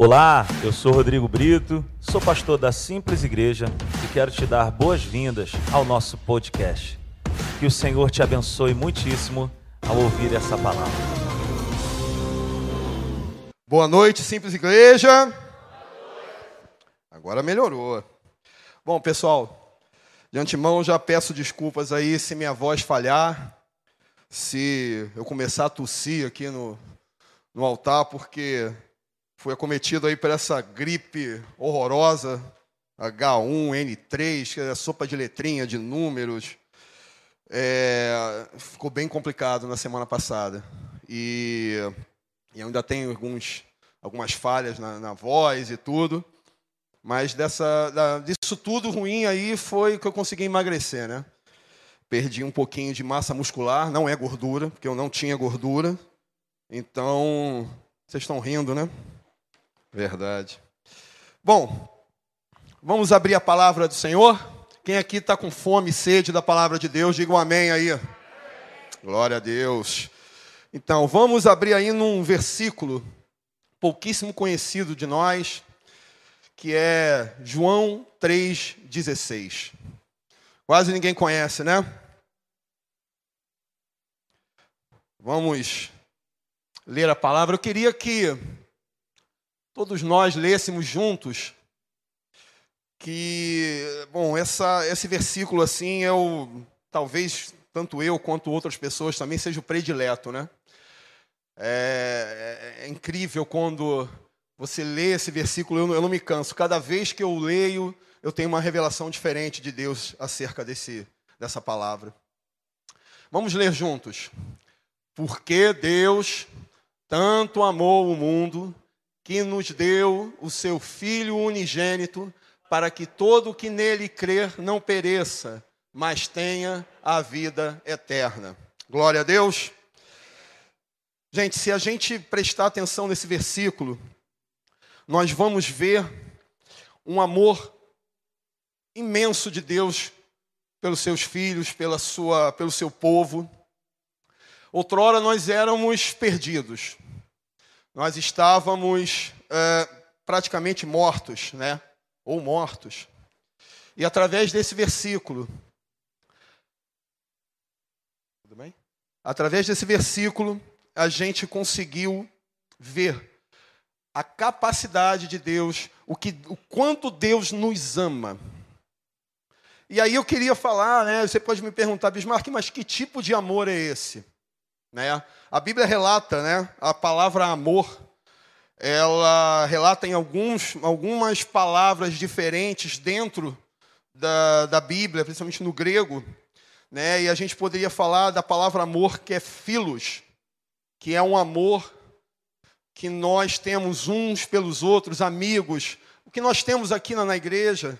Olá, eu sou Rodrigo Brito, sou pastor da Simples Igreja e quero te dar boas-vindas ao nosso podcast. Que o Senhor te abençoe muitíssimo ao ouvir essa palavra. Boa noite, Simples Igreja. Agora melhorou. Bom, pessoal, de antemão já peço desculpas aí se minha voz falhar, se eu começar a tossir aqui no, no altar, porque foi acometido aí por essa gripe horrorosa, H1N3, que é a sopa de letrinha, de números. É, ficou bem complicado na semana passada. E, e ainda tenho alguns, algumas falhas na, na voz e tudo. Mas dessa, da, disso tudo ruim aí foi que eu consegui emagrecer, né? Perdi um pouquinho de massa muscular, não é gordura, porque eu não tinha gordura. Então, vocês estão rindo, né? Verdade. Bom, vamos abrir a palavra do Senhor? Quem aqui está com fome e sede da palavra de Deus, diga um amém aí. Glória a Deus. Então, vamos abrir aí num versículo pouquíssimo conhecido de nós, que é João 3,16. Quase ninguém conhece, né? Vamos ler a palavra. Eu queria que todos nós lêssemos juntos que, bom, essa, esse versículo assim é o, talvez tanto eu quanto outras pessoas também seja o predileto, né? É, é, é incrível quando você lê esse versículo, eu, eu não me canso. Cada vez que eu leio, eu tenho uma revelação diferente de Deus acerca desse, dessa palavra. Vamos ler juntos. Porque Deus tanto amou o mundo que nos deu o seu Filho unigênito, para que todo o que nele crer não pereça, mas tenha a vida eterna. Glória a Deus. Gente, se a gente prestar atenção nesse versículo, nós vamos ver um amor imenso de Deus pelos seus filhos, pela sua, pelo seu povo. Outrora nós éramos perdidos. Nós estávamos é, praticamente mortos, né? Ou mortos. E através desse versículo, tudo bem? Através desse versículo, a gente conseguiu ver a capacidade de Deus, o que, o quanto Deus nos ama. E aí eu queria falar, né? Você pode me perguntar, Bismarck, mas que tipo de amor é esse? Né? A Bíblia relata, né, a palavra amor, ela relata em alguns, algumas palavras diferentes dentro da, da Bíblia, principalmente no grego, né, e a gente poderia falar da palavra amor que é filos, que é um amor que nós temos uns pelos outros, amigos, o que nós temos aqui na, na igreja,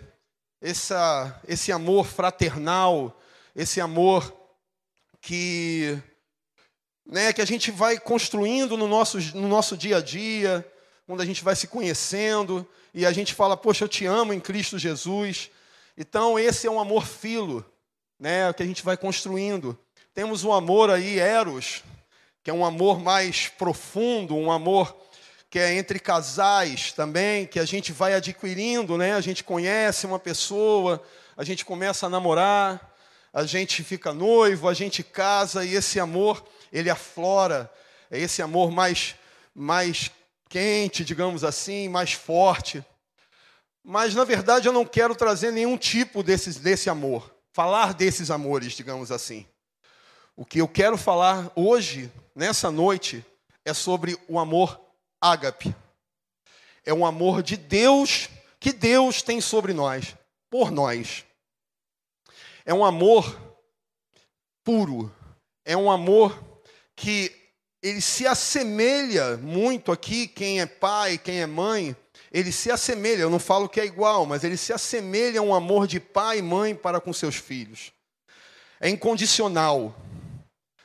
essa, esse amor fraternal, esse amor que né, que a gente vai construindo no nosso, no nosso dia a dia, quando a gente vai se conhecendo e a gente fala, poxa, eu te amo em Cristo Jesus. Então, esse é um amor filo, né, que a gente vai construindo. Temos um amor aí, Eros, que é um amor mais profundo, um amor que é entre casais também, que a gente vai adquirindo, né? A gente conhece uma pessoa, a gente começa a namorar, a gente fica noivo, a gente casa e esse amor ele aflora, é esse amor mais, mais quente, digamos assim, mais forte. Mas, na verdade, eu não quero trazer nenhum tipo desses, desse amor, falar desses amores, digamos assim. O que eu quero falar hoje, nessa noite, é sobre o amor ágape. É um amor de Deus que Deus tem sobre nós, por nós. É um amor puro, é um amor que ele se assemelha muito aqui, quem é pai, quem é mãe, ele se assemelha, eu não falo que é igual, mas ele se assemelha a um amor de pai e mãe para com seus filhos. É incondicional.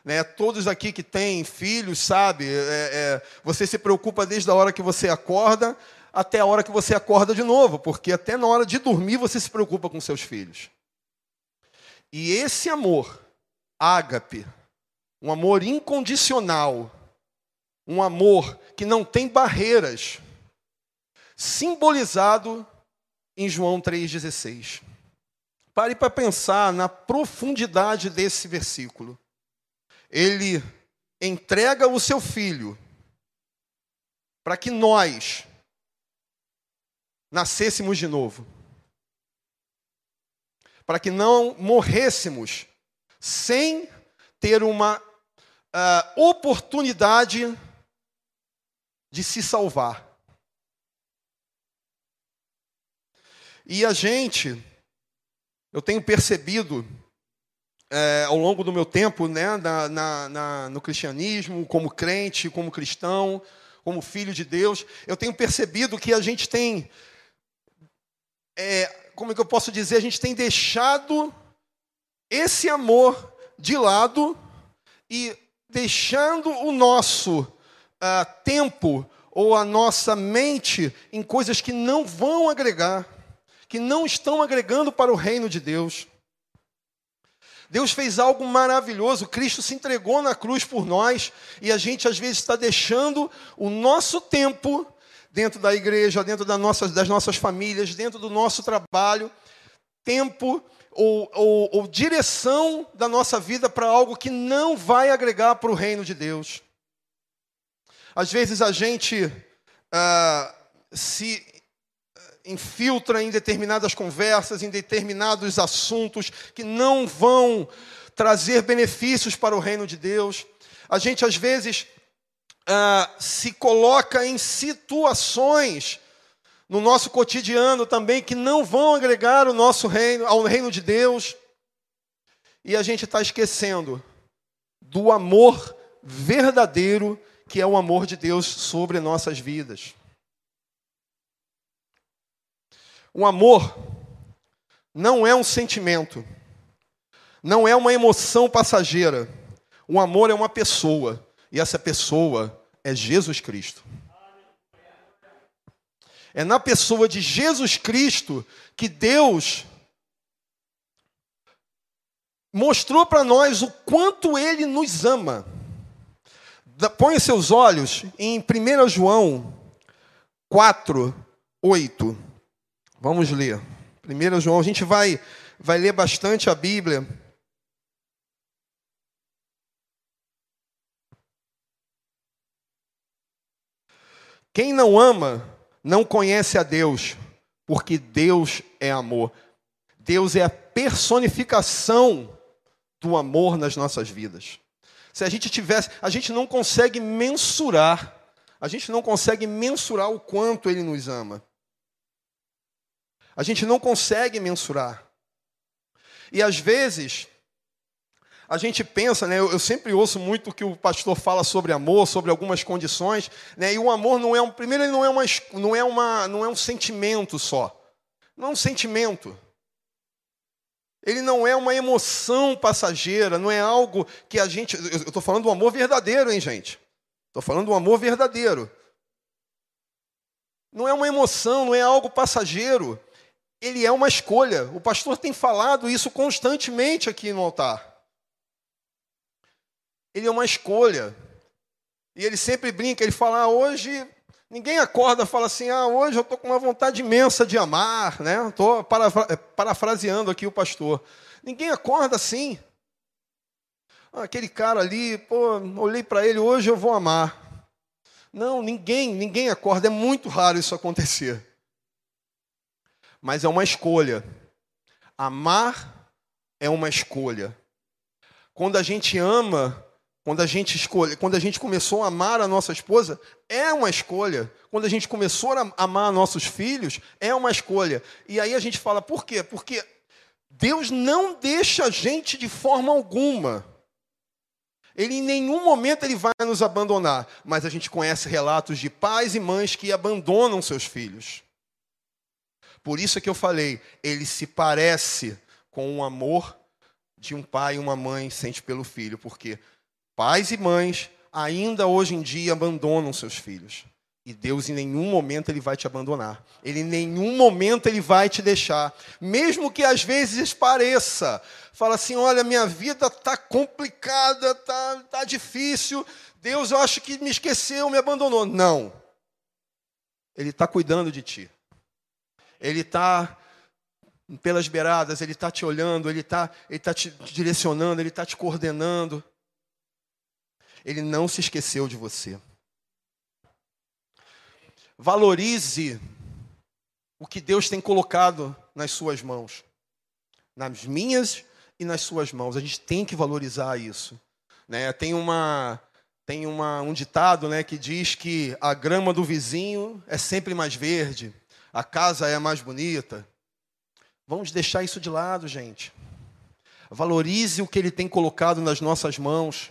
Né? Todos aqui que têm filhos, sabe, é, é, você se preocupa desde a hora que você acorda até a hora que você acorda de novo, porque até na hora de dormir você se preocupa com seus filhos. E esse amor, ágape, um amor incondicional, um amor que não tem barreiras, simbolizado em João 3,16. Pare para pensar na profundidade desse versículo. Ele entrega o seu filho para que nós nascêssemos de novo. Para que não morrêssemos sem ter uma uh, oportunidade de se salvar. E a gente, eu tenho percebido é, ao longo do meu tempo né, na, na, na, no cristianismo, como crente, como cristão, como filho de Deus, eu tenho percebido que a gente tem, é, como é que eu posso dizer, a gente tem deixado esse amor de lado e deixando o nosso uh, tempo ou a nossa mente em coisas que não vão agregar, que não estão agregando para o reino de Deus. Deus fez algo maravilhoso, Cristo se entregou na cruz por nós, e a gente às vezes está deixando o nosso tempo dentro da igreja, dentro das nossas, das nossas famílias, dentro do nosso trabalho, tempo ou, ou, ou direção da nossa vida para algo que não vai agregar para o reino de Deus. Às vezes a gente ah, se infiltra em determinadas conversas, em determinados assuntos que não vão trazer benefícios para o reino de Deus. A gente às vezes ah, se coloca em situações no nosso cotidiano também que não vão agregar o nosso reino ao reino de Deus. E a gente está esquecendo do amor verdadeiro que é o amor de Deus sobre nossas vidas. O amor não é um sentimento, não é uma emoção passageira. O amor é uma pessoa, e essa pessoa é Jesus Cristo. É na pessoa de Jesus Cristo que Deus mostrou para nós o quanto Ele nos ama. Põe seus olhos em 1 João 4, 8. Vamos ler. 1 João, a gente vai, vai ler bastante a Bíblia. Quem não ama não conhece a Deus, porque Deus é amor. Deus é a personificação do amor nas nossas vidas. Se a gente tivesse, a gente não consegue mensurar, a gente não consegue mensurar o quanto ele nos ama. A gente não consegue mensurar. E às vezes, a gente pensa, né, eu, sempre ouço muito que o pastor fala sobre amor, sobre algumas condições, né, e o amor não é um, primeiro ele não é uma, não é uma, não é um sentimento só, não é um sentimento. Ele não é uma emoção passageira, não é algo que a gente, eu estou falando do amor verdadeiro, hein, gente? Estou falando do amor verdadeiro. Não é uma emoção, não é algo passageiro. Ele é uma escolha. O pastor tem falado isso constantemente aqui no altar. Ele é uma escolha. E ele sempre brinca, ele fala, ah, hoje ninguém acorda fala assim, ah, hoje eu estou com uma vontade imensa de amar, né? Estou parafraseando aqui o pastor. Ninguém acorda assim. Ah, aquele cara ali, pô, olhei para ele, hoje eu vou amar. Não, ninguém, ninguém acorda, é muito raro isso acontecer. Mas é uma escolha. Amar é uma escolha. Quando a gente ama, quando a gente escolhe, quando a gente começou a amar a nossa esposa, é uma escolha. Quando a gente começou a amar nossos filhos, é uma escolha. E aí a gente fala, por quê? Porque Deus não deixa a gente de forma alguma. Ele em nenhum momento ele vai nos abandonar, mas a gente conhece relatos de pais e mães que abandonam seus filhos. Por isso é que eu falei, ele se parece com o amor de um pai e uma mãe sente pelo filho, porque Pais e mães ainda hoje em dia abandonam seus filhos. E Deus em nenhum momento ele vai te abandonar. Ele em nenhum momento ele vai te deixar, mesmo que às vezes pareça. Fala assim: "Olha, minha vida tá complicada, tá tá difícil. Deus, eu acho que me esqueceu, me abandonou". Não. Ele está cuidando de ti. Ele está pelas beiradas, Ele está te olhando, Ele está ele tá te direcionando, Ele está te coordenando. Ele não se esqueceu de você. Valorize o que Deus tem colocado nas suas mãos, nas minhas e nas suas mãos. A gente tem que valorizar isso. Né? Tem uma tem uma, um ditado né, que diz que a grama do vizinho é sempre mais verde, a casa é mais bonita. Vamos deixar isso de lado, gente. Valorize o que Ele tem colocado nas nossas mãos,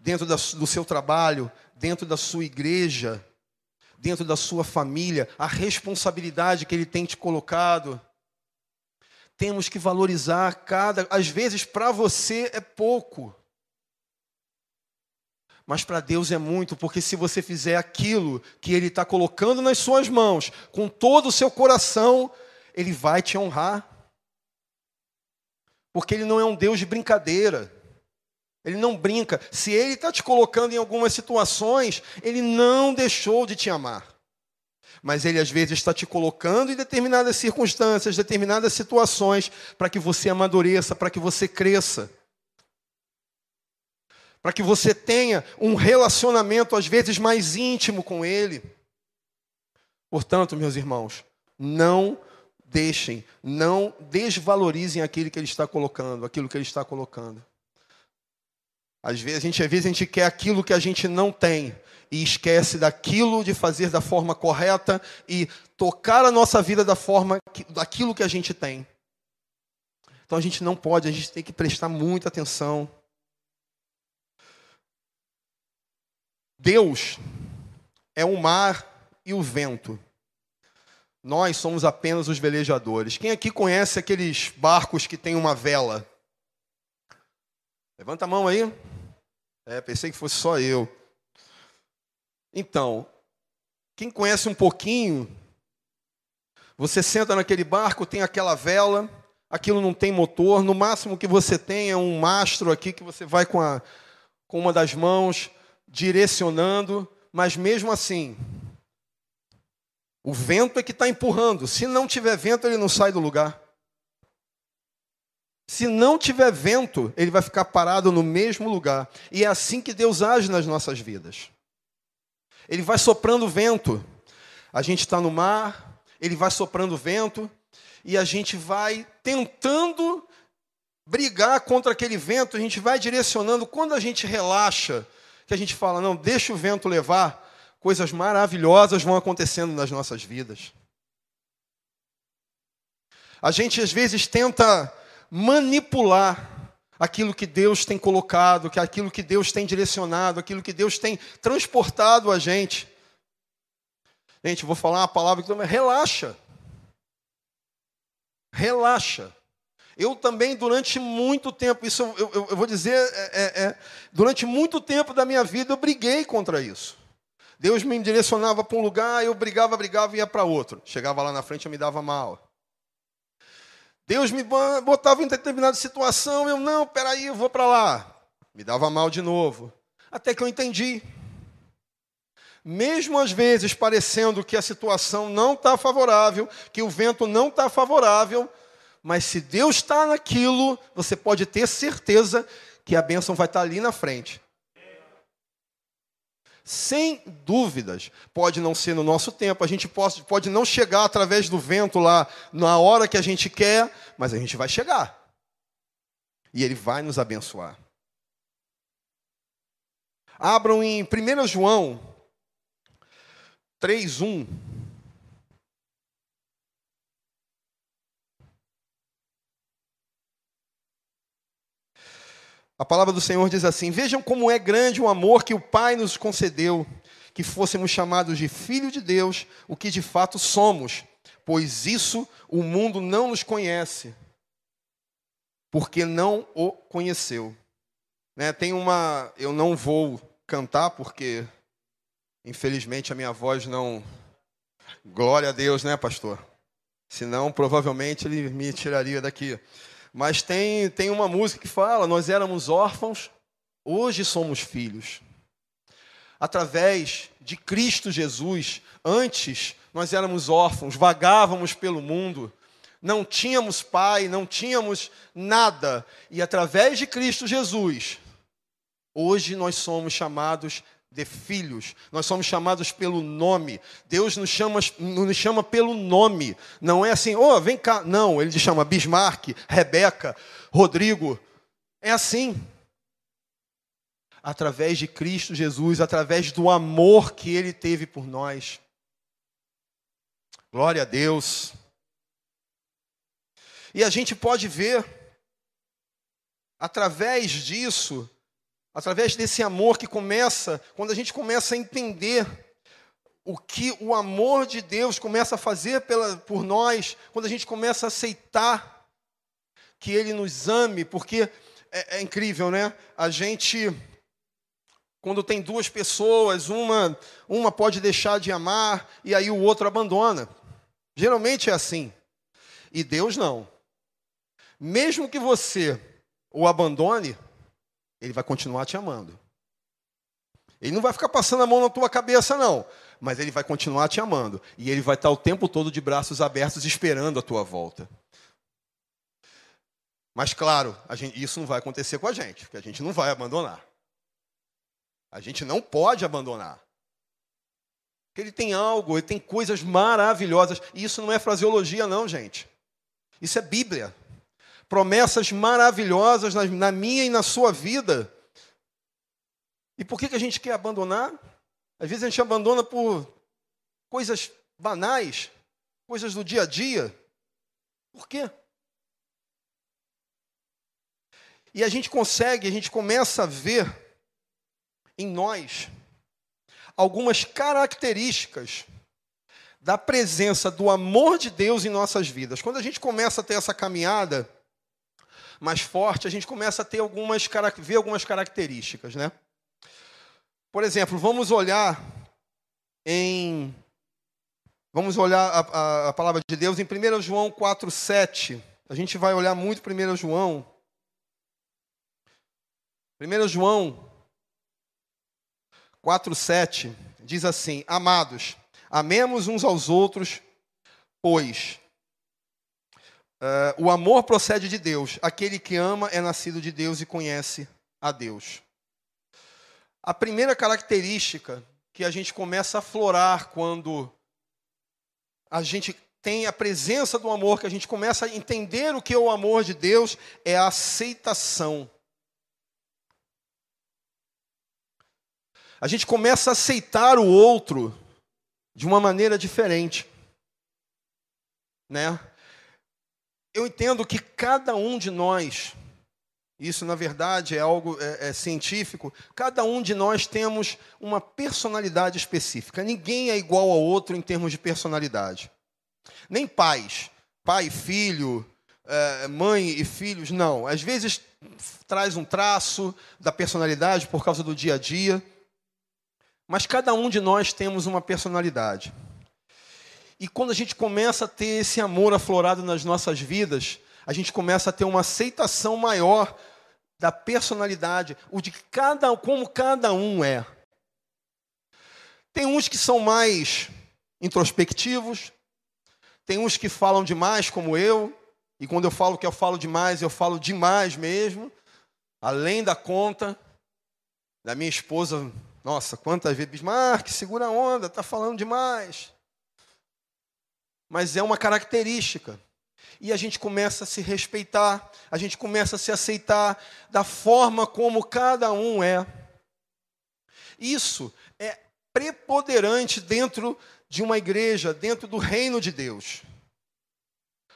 dentro da, do seu trabalho, dentro da sua igreja, dentro da sua família, a responsabilidade que Ele tem te colocado. Temos que valorizar cada. Às vezes, para você é pouco. Mas para Deus é muito, porque se você fizer aquilo que Ele está colocando nas suas mãos, com todo o seu coração, Ele vai te honrar. Porque Ele não é um Deus de brincadeira. Ele não brinca. Se Ele está te colocando em algumas situações, Ele não deixou de te amar. Mas Ele às vezes está te colocando em determinadas circunstâncias, determinadas situações, para que você amadureça, para que você cresça para que você tenha um relacionamento às vezes mais íntimo com Ele. Portanto, meus irmãos, não deixem, não desvalorizem aquilo que Ele está colocando, aquilo que Ele está colocando. Às vezes a gente, às vezes a gente quer aquilo que a gente não tem e esquece daquilo de fazer da forma correta e tocar a nossa vida da forma daquilo que a gente tem. Então a gente não pode, a gente tem que prestar muita atenção. Deus é o mar e o vento. Nós somos apenas os velejadores. Quem aqui conhece aqueles barcos que tem uma vela? Levanta a mão aí. É, pensei que fosse só eu. Então, quem conhece um pouquinho, você senta naquele barco, tem aquela vela, aquilo não tem motor, no máximo que você tem é um mastro aqui que você vai com, a, com uma das mãos direcionando, mas mesmo assim, o vento é que está empurrando. Se não tiver vento, ele não sai do lugar. Se não tiver vento, ele vai ficar parado no mesmo lugar. E é assim que Deus age nas nossas vidas. Ele vai soprando vento. A gente está no mar, ele vai soprando vento, e a gente vai tentando brigar contra aquele vento, a gente vai direcionando. Quando a gente relaxa, que a gente fala, não, deixa o vento levar, coisas maravilhosas vão acontecendo nas nossas vidas. A gente às vezes tenta manipular aquilo que Deus tem colocado, que aquilo que Deus tem direcionado, aquilo que Deus tem transportado a gente. Gente, vou falar uma palavra que relaxa. Relaxa. Eu também, durante muito tempo, isso eu, eu, eu vou dizer, é, é, é, durante muito tempo da minha vida, eu briguei contra isso. Deus me direcionava para um lugar, eu brigava, brigava e ia para outro. Chegava lá na frente, eu me dava mal. Deus me botava em determinada situação, eu, não, peraí, eu vou para lá. Me dava mal de novo. Até que eu entendi. Mesmo às vezes parecendo que a situação não está favorável, que o vento não está favorável, mas se Deus está naquilo, você pode ter certeza que a bênção vai estar ali na frente. Sem dúvidas, pode não ser no nosso tempo, a gente pode, pode não chegar através do vento lá na hora que a gente quer, mas a gente vai chegar. E Ele vai nos abençoar. Abram em 1 João 3,1. A palavra do Senhor diz assim: Vejam como é grande o amor que o Pai nos concedeu, que fôssemos chamados de filho de Deus, o que de fato somos, pois isso o mundo não nos conhece, porque não o conheceu. Né, tem uma. Eu não vou cantar, porque infelizmente a minha voz não. Glória a Deus, né, pastor? Senão, provavelmente ele me tiraria daqui. Mas tem, tem uma música que fala: Nós éramos órfãos, hoje somos filhos. através de Cristo Jesus. Antes, nós éramos órfãos, vagávamos pelo mundo, não tínhamos pai, não tínhamos nada, e através de Cristo Jesus, hoje nós somos chamados de filhos, nós somos chamados pelo nome. Deus nos chama, nos chama pelo nome. Não é assim, oh, vem cá. Não, ele te chama Bismarck, Rebeca, Rodrigo. É assim. Através de Cristo Jesus, através do amor que ele teve por nós. Glória a Deus. E a gente pode ver, através disso, através desse amor que começa, quando a gente começa a entender o que o amor de Deus começa a fazer pela, por nós, quando a gente começa a aceitar que Ele nos ame, porque é, é incrível, né? A gente, quando tem duas pessoas, uma, uma pode deixar de amar e aí o outro abandona. Geralmente é assim. E Deus não. Mesmo que você o abandone, ele vai continuar te amando. Ele não vai ficar passando a mão na tua cabeça, não. Mas ele vai continuar te amando. E ele vai estar o tempo todo de braços abertos esperando a tua volta. Mas, claro, gente, isso não vai acontecer com a gente, porque a gente não vai abandonar. A gente não pode abandonar. Porque ele tem algo, ele tem coisas maravilhosas. E isso não é fraseologia, não, gente. Isso é Bíblia promessas maravilhosas na, na minha e na sua vida. E por que, que a gente quer abandonar? Às vezes a gente abandona por coisas banais, coisas do dia a dia. Por quê? E a gente consegue, a gente começa a ver em nós algumas características da presença do amor de Deus em nossas vidas. Quando a gente começa a ter essa caminhada, mais forte, a gente começa a ter algumas, ver algumas características, né? Por exemplo, vamos olhar em. Vamos olhar a, a, a palavra de Deus em 1 João 4, 7. A gente vai olhar muito 1 João. 1 João 4, 7 diz assim: Amados, amemos uns aos outros, pois Uh, o amor procede de Deus. Aquele que ama é nascido de Deus e conhece a Deus. A primeira característica que a gente começa a florar quando a gente tem a presença do amor, que a gente começa a entender o que é o amor de Deus, é a aceitação. A gente começa a aceitar o outro de uma maneira diferente. Né? Eu entendo que cada um de nós, isso na verdade é algo é, é científico, cada um de nós temos uma personalidade específica. Ninguém é igual ao outro em termos de personalidade. Nem pais, pai e filho, é, mãe e filhos, não. Às vezes traz um traço da personalidade por causa do dia a dia, mas cada um de nós temos uma personalidade. E quando a gente começa a ter esse amor aflorado nas nossas vidas, a gente começa a ter uma aceitação maior da personalidade, o de cada como cada um é. Tem uns que são mais introspectivos, tem uns que falam demais, como eu, e quando eu falo que eu falo demais, eu falo demais mesmo, além da conta. Da minha esposa, nossa, quantas vezes, Mark, segura a onda, tá falando demais mas é uma característica. E a gente começa a se respeitar, a gente começa a se aceitar da forma como cada um é. Isso é preponderante dentro de uma igreja, dentro do reino de Deus.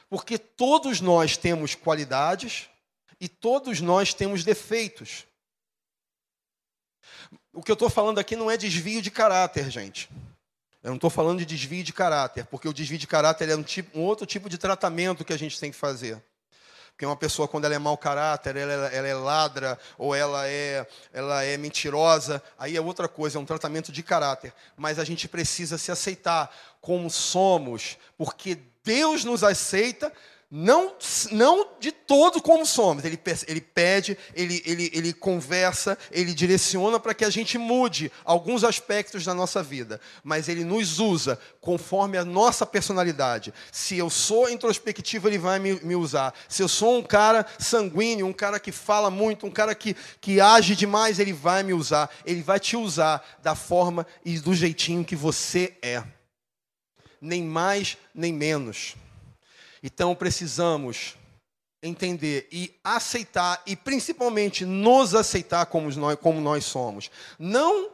Porque todos nós temos qualidades e todos nós temos defeitos. O que eu estou falando aqui não é desvio de caráter, gente. Eu não estou falando de desvio de caráter, porque o desvio de caráter é um, tipo, um, outro tipo de tratamento que a gente tem que fazer. Porque uma pessoa, quando ela é mau caráter, ela, ela, é ladra, ou ela é, ela é mentirosa, aí é outra coisa, é um tratamento de caráter. Mas a gente precisa se aceitar como somos, porque Deus nos aceita Não, não de todo como somos. Ele, ele pede, ele, ele, ele conversa, ele direciona para que a gente mude alguns aspectos da nossa vida. Mas ele nos usa conforme a nossa personalidade. Se eu sou introspectivo, ele vai me, me usar. Se eu sou um cara sanguíneo, um cara que fala muito, um cara que, que age demais, ele vai me usar. Ele vai te usar da forma e do jeitinho que você é. Nem mais, nem menos. Então precisamos entender e aceitar, e principalmente nos aceitar como nós, como nós somos. Não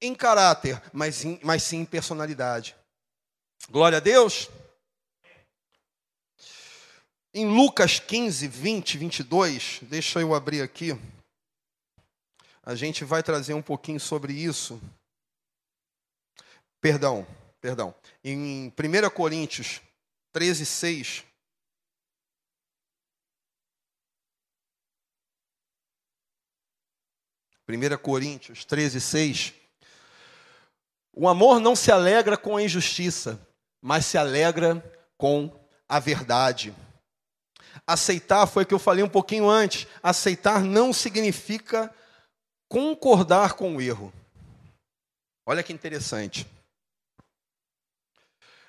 em caráter, mas, em, mas sim em personalidade. Glória a Deus. Em Lucas 15, 20, 22, deixa eu abrir aqui. A gente vai trazer um pouquinho sobre isso. Perdão, perdão. Em 1 Coríntios 13, 6. 1 Coríntios 13, 6. O amor não se alegra com a injustiça, mas se alegra com a verdade. Aceitar foi o que eu falei um pouquinho antes. Aceitar não significa concordar com o erro. Olha que interessante.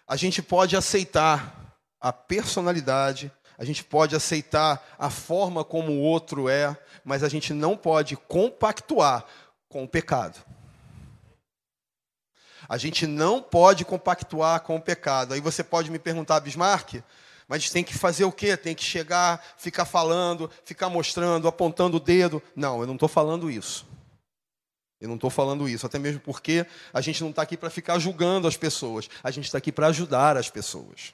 A gente pode aceitar a personalidade, a gente pode aceitar a forma como o outro é, mas a gente não pode compactuar com o pecado. A gente não pode compactuar com o pecado. Aí você pode me perguntar, Bismarck, mas tem que fazer o quê? Tem que chegar, ficar falando, ficar mostrando, apontando o dedo. Não, eu não estou falando isso. Eu não estou falando isso, até mesmo porque a gente não está aqui para ficar julgando as pessoas, a gente está aqui para ajudar as pessoas.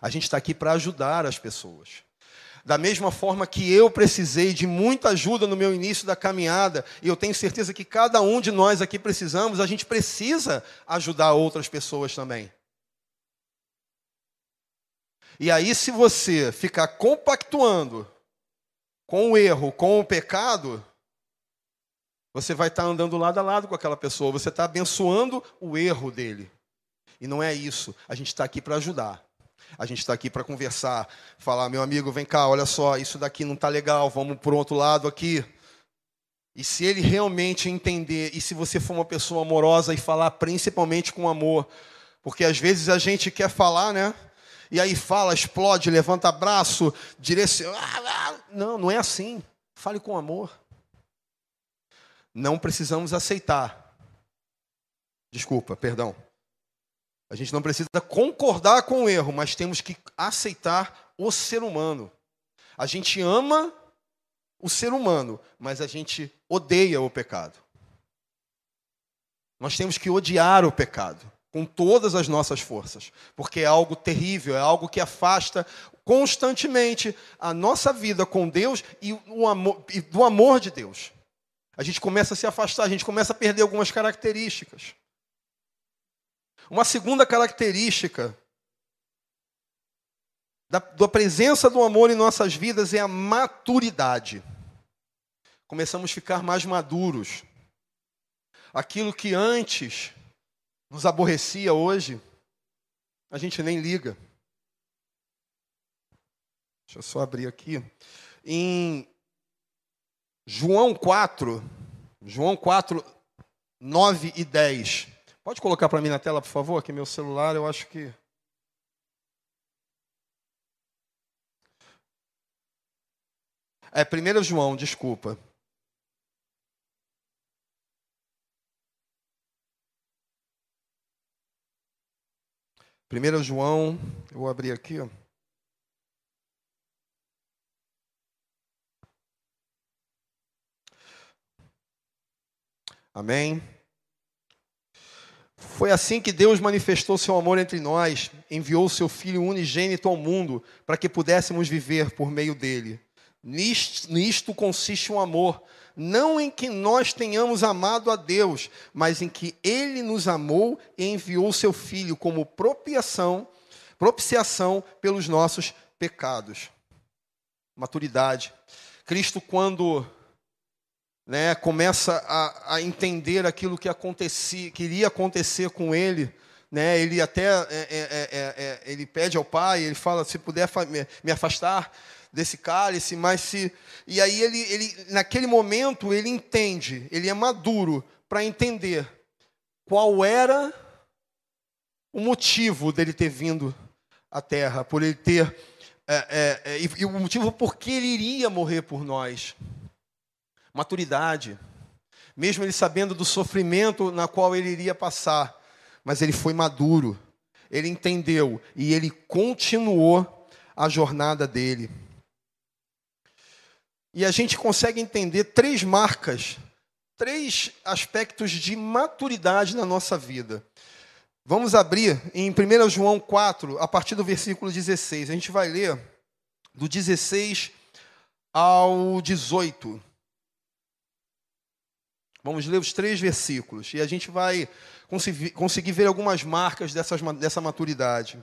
A gente está aqui para ajudar as pessoas. Da mesma forma que eu precisei de muita ajuda no meu início da caminhada, e eu tenho certeza que cada um de nós aqui precisamos, a gente precisa ajudar outras pessoas também. E aí, se você ficar compactuando com o erro, com o pecado, você vai estar andando lado a lado com aquela pessoa, você está abençoando o erro dele. E não é isso. A gente está aqui para ajudar. A gente está aqui para conversar, falar, meu amigo, vem cá, olha só, isso daqui não está legal, vamos por outro lado aqui. E se ele realmente entender, e se você for uma pessoa amorosa e falar principalmente com amor, porque às vezes a gente quer falar, né? E aí fala, explode, levanta braço, direciona. Não, não é assim. Fale com amor. Não precisamos aceitar. Desculpa, perdão. A gente não precisa concordar com o erro, mas temos que aceitar o ser humano. A gente ama o ser humano, mas a gente odeia o pecado. Nós temos que odiar o pecado com todas as nossas forças, porque é algo terrível, é algo que afasta constantemente a nossa vida com Deus e, amor, e do amor de Deus. A gente começa a se afastar, a gente começa a perder algumas características. Uma segunda característica da, da presença do amor em nossas vidas é a maturidade. Começamos a ficar mais maduros. Aquilo que antes nos aborrecia hoje, a gente nem liga. Deixa eu só abrir aqui. Em João 4, João 4, 9 e 10. Pode colocar para mim na tela, por favor, aqui meu celular, eu acho que. É 1 João, desculpa. Primeiro João, eu vou abrir aqui. Amém. Foi assim que Deus manifestou seu amor entre nós, enviou seu Filho unigênito ao mundo para que pudéssemos viver por meio dele. Nisto, nisto consiste o um amor, não em que nós tenhamos amado a Deus, mas em que Ele nos amou e enviou seu Filho como propiciação, propiciação pelos nossos pecados. Maturidade. Cristo, quando né, começa a, a entender aquilo que acontecia, que iria acontecer com ele né? Ele até é, é, é, ele pede ao pai, ele fala se puder me afastar desse cálice, mas se e aí ele, ele naquele momento ele entende, ele é maduro para entender qual era o motivo dele ter vindo à Terra, por ele ter é, é, e, e o motivo por que ele iria morrer por nós. Maturidade, mesmo ele sabendo do sofrimento na qual ele iria passar, mas ele foi maduro, ele entendeu e ele continuou a jornada dele. E a gente consegue entender três marcas, três aspectos de maturidade na nossa vida. Vamos abrir em 1 João 4, a partir do versículo 16. A gente vai ler do 16 ao 18. Vamos ler os três versículos e a gente vai conseguir ver algumas marcas dessas, dessa maturidade.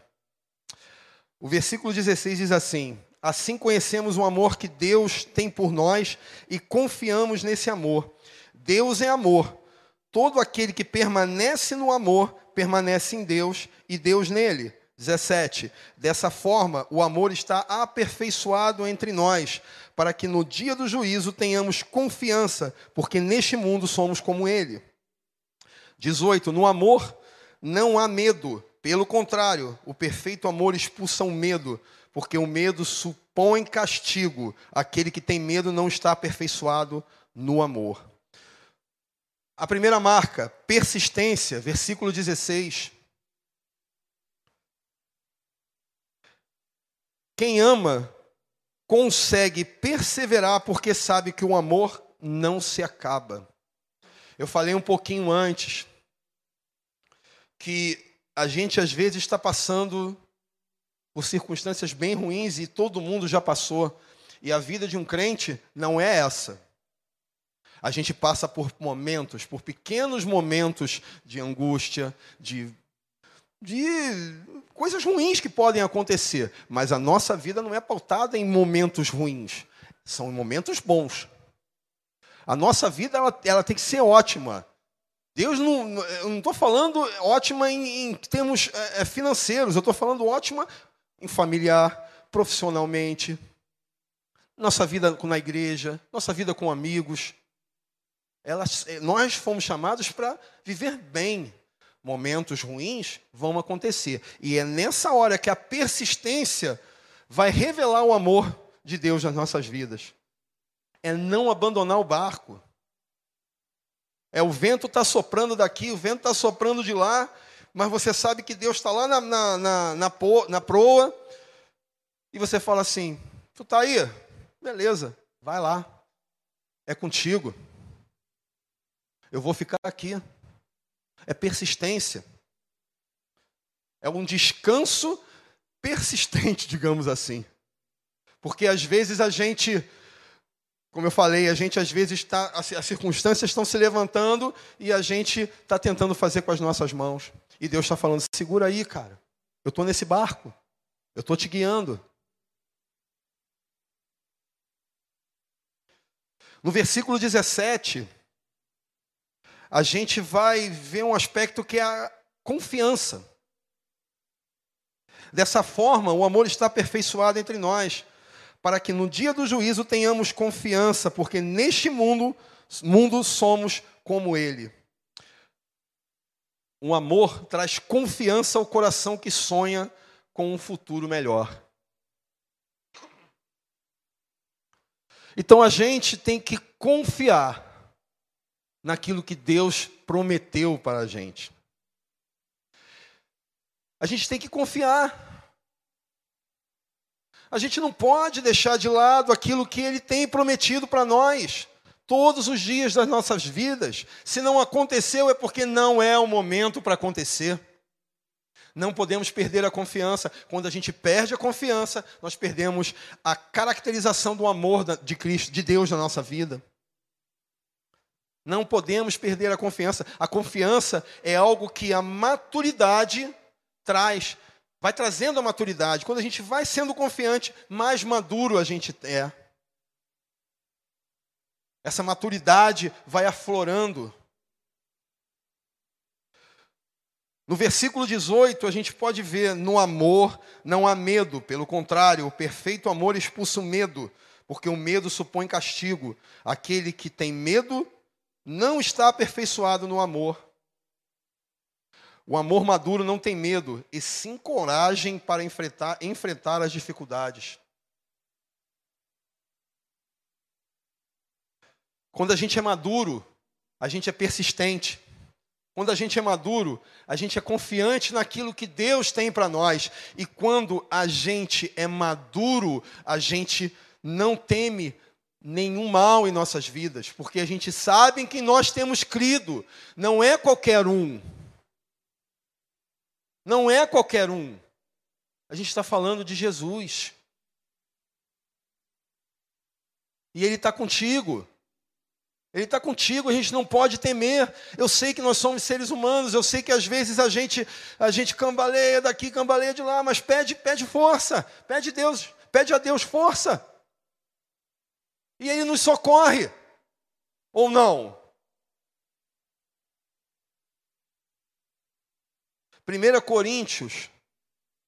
O versículo 16 diz assim: Assim conhecemos o amor que Deus tem por nós e confiamos nesse amor. Deus é amor. Todo aquele que permanece no amor permanece em Deus e Deus nele. 17. Dessa forma, o amor está aperfeiçoado entre nós, para que no dia do juízo tenhamos confiança, porque neste mundo somos como ele. 18. No amor não há medo, pelo contrário, o perfeito amor expulsa o medo, porque o medo supõe castigo. Aquele que tem medo não está aperfeiçoado no amor. A primeira marca, persistência, versículo 16. Quem ama consegue perseverar porque sabe que o amor não se acaba. Eu falei um pouquinho antes que a gente às vezes está passando por circunstâncias bem ruins e todo mundo já passou. E a vida de um crente não é essa a gente passa por momentos, por pequenos momentos de angústia, de, de coisas ruins que podem acontecer, mas a nossa vida não é pautada em momentos ruins, são momentos bons. A nossa vida ela, ela tem que ser ótima. Deus não, eu não estou falando ótima em, em termos é, financeiros, eu estou falando ótima em familiar, profissionalmente, nossa vida na igreja, nossa vida com amigos, elas, eh, nós fomos chamados para viver bem. Momentos ruins vão acontecer. E é nessa hora que a persistência vai revelar o amor de Deus nas nossas vidas. É não abandonar o barco. É o vento está soprando daqui, o vento está soprando de lá, mas você sabe que Deus está lá na, na, na, na, na proa, e você fala assim: Tu está aí? Beleza, vai lá, é contigo. Eu vou ficar aqui. É persistência. É um descanso persistente, digamos assim. Porque às vezes a gente, como eu falei, a gente às vezes está, as circunstâncias estão se levantando e a gente está tentando fazer com as nossas mãos. E Deus está falando: segura aí, cara. Eu estou nesse barco. Eu estou te guiando. No versículo 17, a gente vai ver um aspecto que é a confiança. Dessa forma, o amor está aperfeiçoado entre nós, para que no dia do juízo tenhamos confiança, porque neste mundo, mundo somos como ele. Um amor traz confiança ao coração que sonha com um futuro melhor. Então a gente tem que confiar naquilo que Deus prometeu para a gente. A gente tem que confiar. A gente não pode deixar de lado aquilo que Ele tem prometido para nós, todos os dias das nossas vidas. Se não aconteceu, é porque não é o momento para acontecer. Não podemos perder a confiança. Quando a gente perde a confiança, nós perdemos a caracterização do amor de Cristo, de Deus na nossa vida. Não podemos perder a confiança. A confiança é algo que a maturidade traz, vai trazendo a maturidade. Quando a gente vai sendo confiante, mais maduro a gente é. Essa maturidade vai aflorando. No versículo 18, a gente pode ver: no amor não há medo, pelo contrário, o perfeito amor expulsa o medo, porque o medo supõe castigo. Aquele que tem medo não está aperfeiçoado no amor. O amor maduro não tem medo, e sim coragem para enfrentar, enfrentar as dificuldades. Quando a gente é maduro, a gente é persistente. Quando a gente é maduro, a gente é confiante naquilo que Deus tem para nós. E quando a gente é maduro, a gente não teme nenhum mal em nossas vidas, porque a gente sabe em que nós temos crido. Não é qualquer um. Não é qualquer um. A gente está falando de Jesus. E Ele está contigo. Ele está contigo, a gente não pode temer. Eu sei que nós somos seres humanos, eu sei que às vezes a gente a gente cambaleia daqui, cambaleia de lá, mas pede, pede força, pede Deus, pede a Deus força. E ele nos socorre. Ou não? 1 Coríntios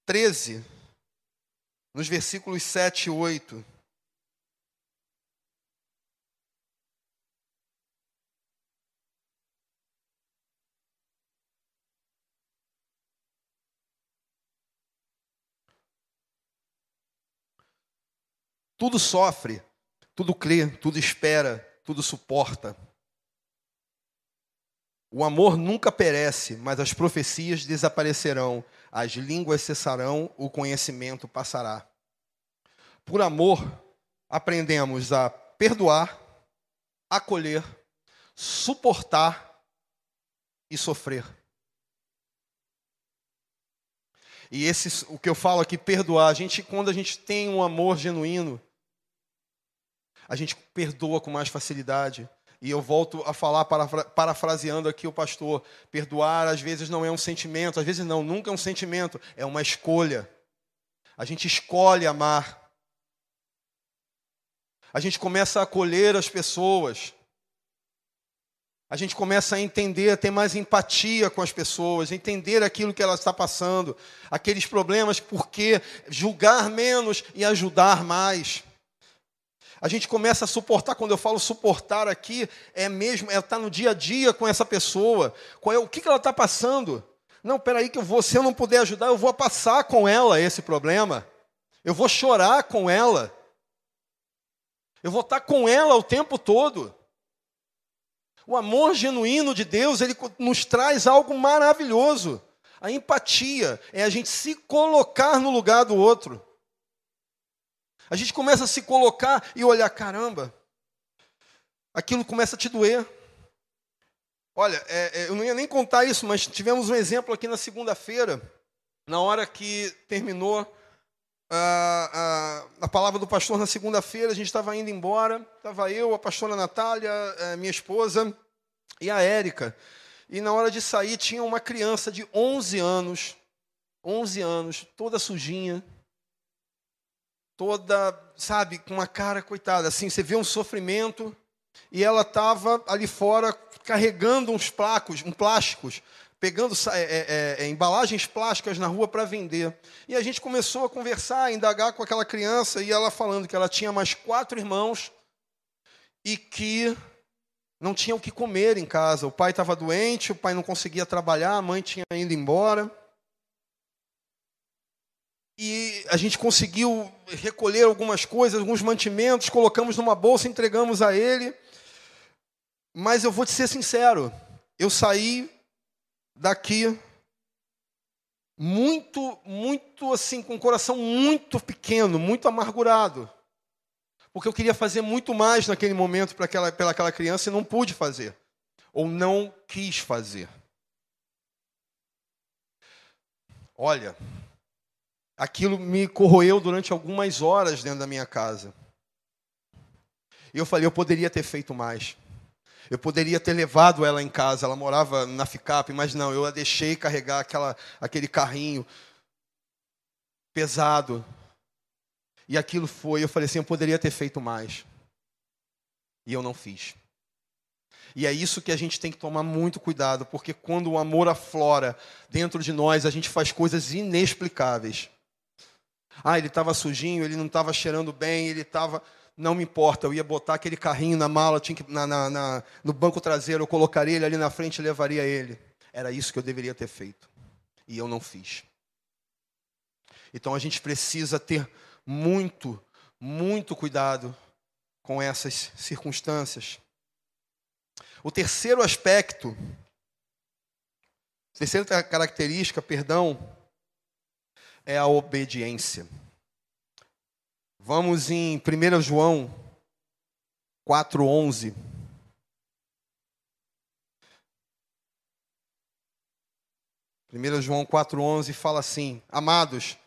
13, nos versículos 7 e 8. Tudo sofre, tudo crê, tudo espera, tudo suporta. O amor nunca perece, mas as profecias desaparecerão, as línguas cessarão, o conhecimento passará. Por amor, aprendemos a perdoar, acolher, suportar e sofrer. E esse, o que eu falo aqui, perdoar, a gente, quando a gente tem um amor genuíno, a gente perdoa com mais facilidade. E eu volto a falar, parafraseando aqui o pastor: perdoar às vezes não é um sentimento, às vezes não, nunca é um sentimento, é uma escolha. A gente escolhe amar. A gente começa a acolher as pessoas. A gente começa a entender, a ter mais empatia com as pessoas, entender aquilo que ela está passando, aqueles problemas, por que julgar menos e ajudar mais. A gente começa a suportar, quando eu falo suportar aqui, é mesmo, é estar tá no dia a dia com essa pessoa. Qual é, o que, que ela está passando? Não, peraí, que eu vou, se eu não puder ajudar, eu vou passar com ela esse problema. Eu vou chorar com ela. Eu vou estar tá com ela o tempo todo. O amor genuíno de Deus, ele nos traz algo maravilhoso. A empatia é a gente se colocar no lugar do outro. A gente começa a se colocar e olhar, caramba, aquilo começa a te doer. Olha, é, é, eu não ia nem contar isso, mas tivemos um exemplo aqui na segunda-feira, na hora que terminou a, a, a palavra do pastor na segunda-feira, a gente estava indo embora, estava eu, a pastora Natália, a minha esposa e a Érica. E na hora de sair tinha uma criança de 11 anos, 11 anos, toda sujinha, toda, sabe, com uma cara coitada, assim, você vê um sofrimento, e ela estava ali fora carregando uns placos, um plásticos, pegando é, é, é, embalagens plásticas na rua para vender. E a gente começou a conversar, a indagar com aquela criança, e ela falando que ela tinha mais quatro irmãos e que não tinha o que comer em casa. O pai estava doente, o pai não conseguia trabalhar, a mãe tinha ido embora. E a gente conseguiu recolher algumas coisas, alguns mantimentos, colocamos numa bolsa, entregamos a ele. Mas eu vou te ser sincero, eu saí daqui muito, muito assim, com o coração muito pequeno, muito amargurado. Porque eu queria fazer muito mais naquele momento para aquela, pela aquela criança e não pude fazer. Ou não quis fazer. Olha, aquilo me corroeu durante algumas horas dentro da minha casa. E eu falei, eu poderia ter feito mais. Eu poderia ter levado ela em casa, ela morava na FICAP, mas não, eu a deixei carregar aquela, aquele carrinho pesado. E aquilo foi, eu falei assim, eu poderia ter feito mais. E eu não fiz. E é isso que a gente tem que tomar muito cuidado, porque quando o amor aflora dentro de nós, a gente faz coisas inexplicáveis. Ah, ele estava sujinho, ele não estava cheirando bem, ele estava. Não me importa, eu ia botar aquele carrinho na mala, tinha que, na, na, na, no banco traseiro, eu colocaria ele ali na frente e levaria ele. Era isso que eu deveria ter feito. E eu não fiz. Então a gente precisa ter muito, muito cuidado com essas circunstâncias. O terceiro aspecto, terceira característica, perdão, é a obediência. Vamos em 1 João 4,11. Primeiro João 4,11 fala assim: Amados,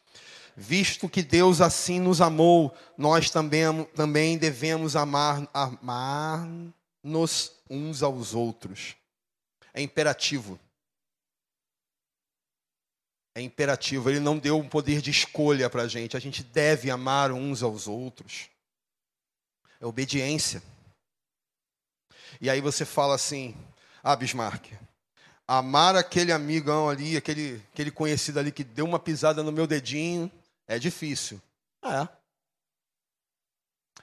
visto que Deus assim nos amou, nós também, também devemos amar, amar-nos uns aos outros. É imperativo. É imperativo. Ele não deu um poder de escolha para a gente. A gente deve amar uns aos outros. É obediência. E aí você fala assim, ah, Bismarck, amar aquele amigão ali, aquele, aquele conhecido ali que deu uma pisada no meu dedinho, é difícil. É.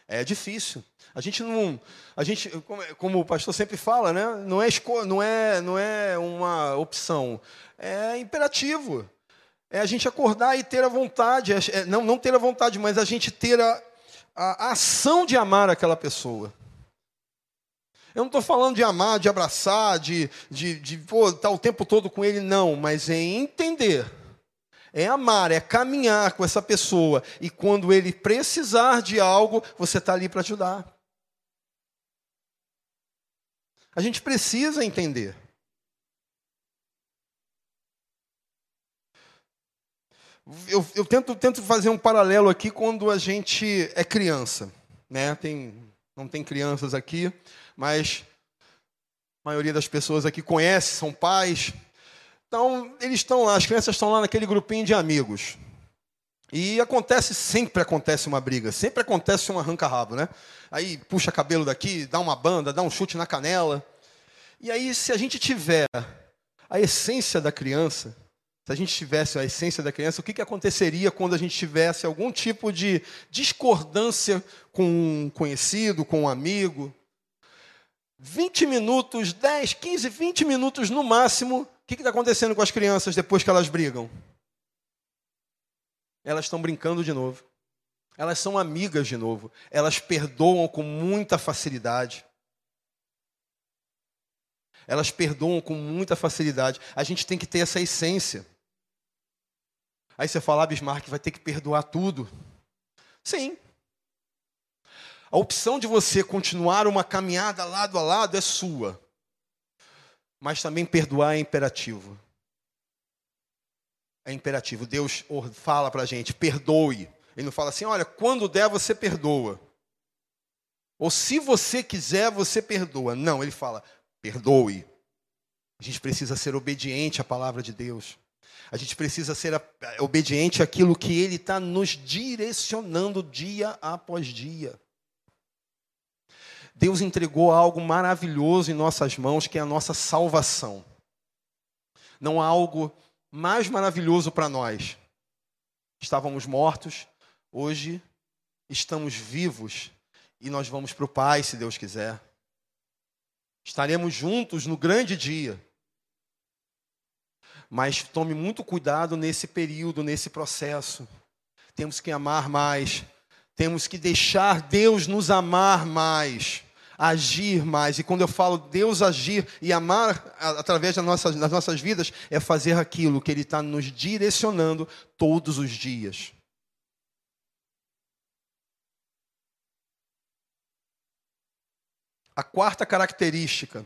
É difícil. A gente não, a gente, como o pastor sempre fala, né? Não é não é, não é uma opção. É imperativo. É a gente acordar e ter a vontade, é, é, não, não ter a vontade, mas a gente ter a, a, a ação de amar aquela pessoa. Eu não estou falando de amar, de abraçar, de, de, de estar o tempo todo com ele, não, mas é entender é amar, é caminhar com essa pessoa. E quando ele precisar de algo, você está ali para ajudar. A gente precisa entender. Eu, eu tento, tento fazer um paralelo aqui quando a gente é criança. Né? Tem, não tem crianças aqui, mas a maioria das pessoas aqui conhece, são pais. Então, eles estão lá, as crianças estão lá naquele grupinho de amigos. E acontece, sempre acontece uma briga, sempre acontece um arranca-rabo, né? Aí puxa cabelo daqui, dá uma banda, dá um chute na canela. E aí, se a gente tiver a essência da criança, se a gente tivesse a essência da criança, o que, que aconteceria quando a gente tivesse algum tipo de discordância com um conhecido, com um amigo? 20 minutos, 10, 15, 20 minutos no máximo, que está acontecendo com as crianças depois que elas brigam? Elas estão brincando de novo. Elas são amigas de novo. Elas perdoam com muita facilidade. Elas perdoam com muita facilidade. A gente tem que ter essa essência. Aí você fala, ah, Bismarck vai ter que perdoar tudo. Sim. A opção de você continuar uma caminhada lado a lado é sua mas também perdoar é imperativo. É imperativo. Deus fala para a gente: perdoe. Ele não fala assim, olha, quando der você perdoa. Ou se você quiser, você perdoa. Não, ele fala, perdoe. A gente precisa ser obediente à palavra de Deus. A gente precisa ser obediente àquilo que Ele está nos direcionando dia após dia. Deus entregou algo maravilhoso em nossas mãos, que é a nossa salvação. Não há algo mais maravilhoso para nós. Estávamos mortos, hoje estamos vivos e nós vamos para o Pai, se Deus quiser. Estaremos juntos no grande dia. Mas tome muito cuidado nesse período, nesse processo. Temos que amar mais. Temos que deixar Deus nos amar mais agir mais. E quando eu falo Deus agir e amar através das nossas, das nossas vidas, é fazer aquilo que Ele está nos direcionando todos os dias. A quarta característica,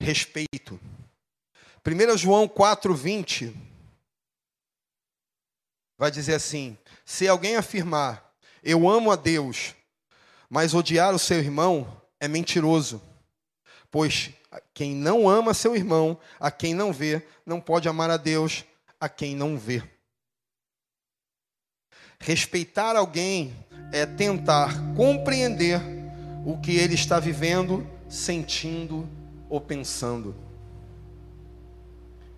respeito. 1 João 4,20 vai dizer assim: se alguém afirmar, eu amo a Deus, mas odiar o seu irmão é mentiroso. Pois quem não ama seu irmão, a quem não vê, não pode amar a Deus, a quem não vê. Respeitar alguém é tentar compreender o que ele está vivendo sentindo ou pensando.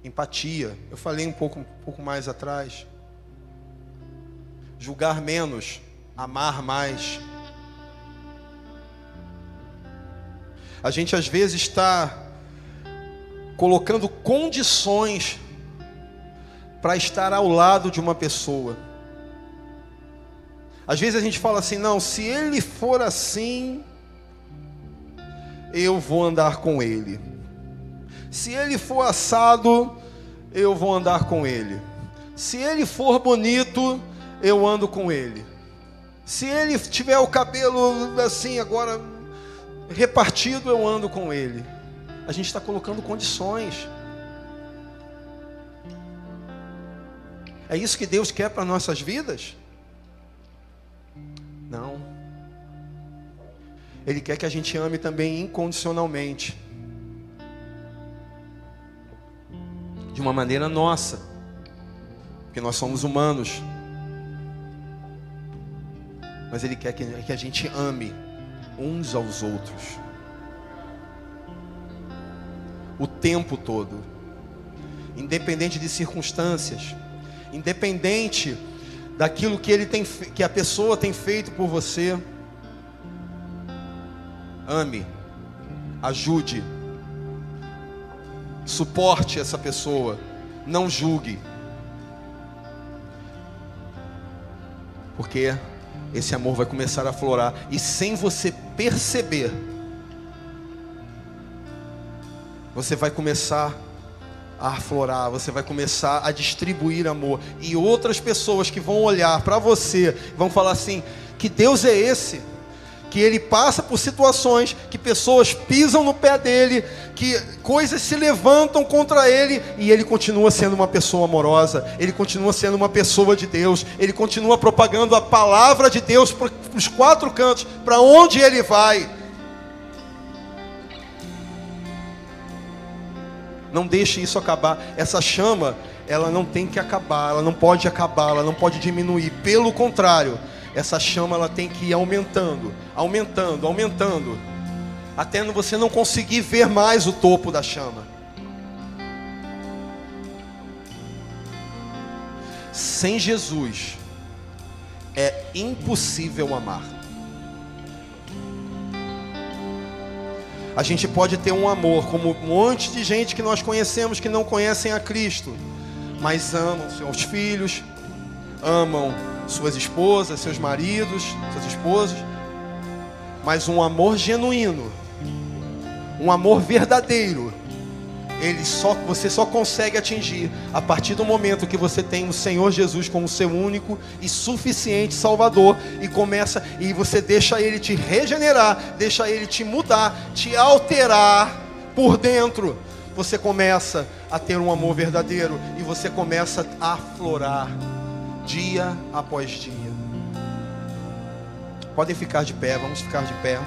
Empatia, eu falei um pouco, um pouco mais atrás. Julgar menos, amar mais. A gente às vezes está colocando condições para estar ao lado de uma pessoa. Às vezes a gente fala assim: não, se ele for assim, eu vou andar com ele. Se ele for assado, eu vou andar com ele. Se ele for bonito, eu ando com ele. Se ele tiver o cabelo assim agora repartido, eu ando com ele. A gente está colocando condições. É isso que Deus quer para nossas vidas? Não. Ele quer que a gente ame também incondicionalmente. De uma maneira nossa. Porque nós somos humanos. Mas Ele quer que a gente ame uns aos outros. O tempo todo. Independente de circunstâncias. Independente daquilo que, ele tem, que a pessoa tem feito por você. Ame, ajude, suporte essa pessoa, não julgue. Porque esse amor vai começar a florar e sem você perceber, você vai começar a aflorar, você vai começar a distribuir amor e outras pessoas que vão olhar para você vão falar assim: que Deus é esse? Que ele passa por situações que pessoas pisam no pé dele, que coisas se levantam contra ele e ele continua sendo uma pessoa amorosa, ele continua sendo uma pessoa de Deus, ele continua propagando a palavra de Deus para os quatro cantos, para onde ele vai. Não deixe isso acabar. Essa chama, ela não tem que acabar, ela não pode acabar, ela não pode diminuir. Pelo contrário, essa chama ela tem que ir aumentando, aumentando, aumentando, até você não conseguir ver mais o topo da chama. Sem Jesus é impossível amar. A gente pode ter um amor, como um monte de gente que nós conhecemos que não conhecem a Cristo, mas amam seus filhos, amam suas esposas, seus maridos, suas esposas, mas um amor genuíno, um amor verdadeiro, ele só você só consegue atingir a partir do momento que você tem o Senhor Jesus como seu único e suficiente Salvador e começa e você deixa ele te regenerar, deixa ele te mudar, te alterar por dentro. Você começa a ter um amor verdadeiro e você começa a aflorar dia após dia. Podem ficar de pé, vamos ficar de pé.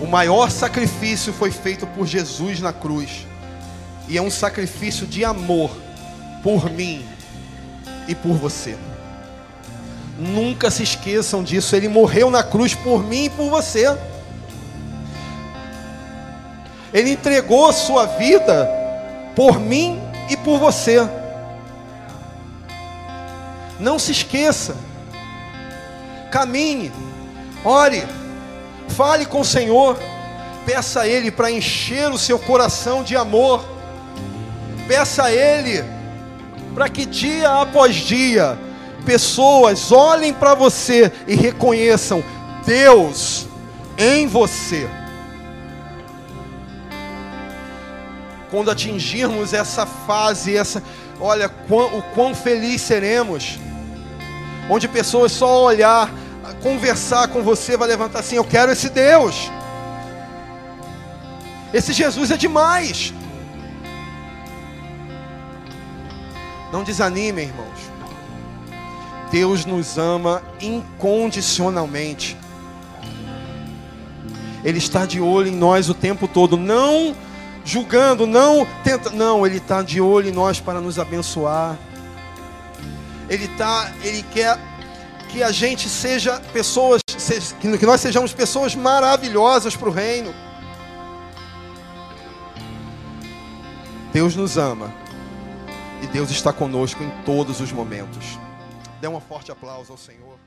O maior sacrifício foi feito por Jesus na cruz, e é um sacrifício de amor por mim e por você. Nunca se esqueçam disso, ele morreu na cruz por mim e por você. Ele entregou a sua vida por mim e por você. Não se esqueça. Caminhe, ore, fale com o Senhor, peça a Ele para encher o seu coração de amor, peça a Ele para que dia após dia pessoas olhem para você e reconheçam Deus em você. Quando atingirmos essa fase, essa, olha o quão feliz seremos. Onde pessoas só olhar, conversar com você, vai levantar assim: Eu quero esse Deus. Esse Jesus é demais. Não desanime, irmãos. Deus nos ama incondicionalmente. Ele está de olho em nós o tempo todo. Não julgando, não tenta, não, ele está de olho em nós para nos abençoar. Ele tá, ele quer que a gente seja pessoas, que nós sejamos pessoas maravilhosas para o reino. Deus nos ama e Deus está conosco em todos os momentos. Dê um forte aplauso ao Senhor.